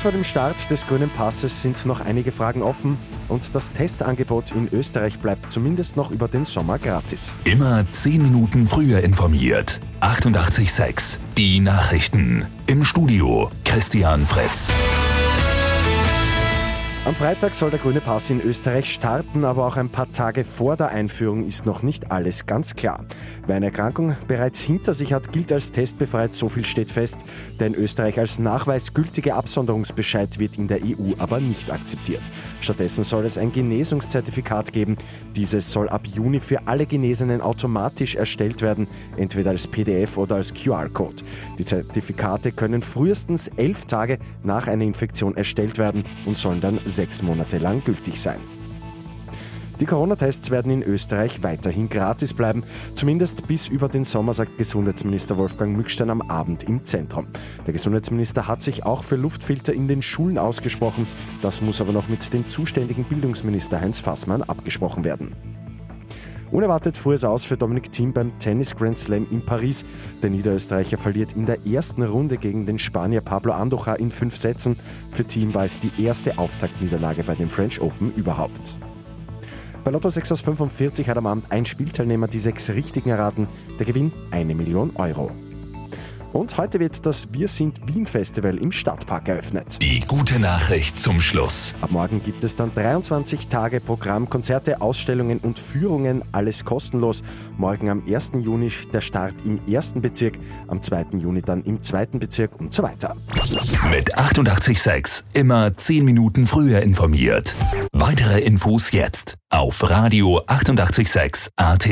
Kurz vor dem Start des grünen Passes sind noch einige Fragen offen und das Testangebot in Österreich bleibt zumindest noch über den Sommer gratis. Immer 10 Minuten früher informiert. 88.6 Die Nachrichten. Im Studio Christian Fritz. Am Freitag soll der grüne Pass in Österreich starten, aber auch ein paar Tage vor der Einführung ist noch nicht alles ganz klar. Wer eine Erkrankung bereits hinter sich hat, gilt als testbefreit, so viel steht fest. Der in Österreich als Nachweis gültige Absonderungsbescheid wird in der EU aber nicht akzeptiert. Stattdessen soll es ein Genesungszertifikat geben. Dieses soll ab Juni für alle Genesenen automatisch erstellt werden, entweder als PDF oder als QR-Code. Die Zertifikate können frühestens elf Tage nach einer Infektion erstellt werden und sollen dann sechs Monate lang gültig sein. Die Corona-Tests werden in Österreich weiterhin gratis bleiben, zumindest bis über den Sommer, sagt Gesundheitsminister Wolfgang Mückstein am Abend im Zentrum. Der Gesundheitsminister hat sich auch für Luftfilter in den Schulen ausgesprochen. Das muss aber noch mit dem zuständigen Bildungsminister Heinz Fassmann abgesprochen werden. Unerwartet fuhr es aus für Dominik Thiem beim Tennis Grand Slam in Paris. Der Niederösterreicher verliert in der ersten Runde gegen den Spanier Pablo Andujar in fünf Sätzen. Für Thiem war es die erste Auftaktniederlage bei dem French Open überhaupt. Bei Lotto 6 aus 45 hat am Abend ein Spielteilnehmer die sechs richtigen erraten. Der Gewinn eine Million Euro. Und heute wird das Wir sind Wien Festival im Stadtpark eröffnet. Die gute Nachricht zum Schluss. Ab morgen gibt es dann 23 Tage Programm, Konzerte, Ausstellungen und Führungen, alles kostenlos. Morgen am 1. Juni der Start im ersten Bezirk, am 2. Juni dann im zweiten Bezirk und so weiter. Mit 886 immer 10 Minuten früher informiert. Weitere Infos jetzt auf Radio 886 AT.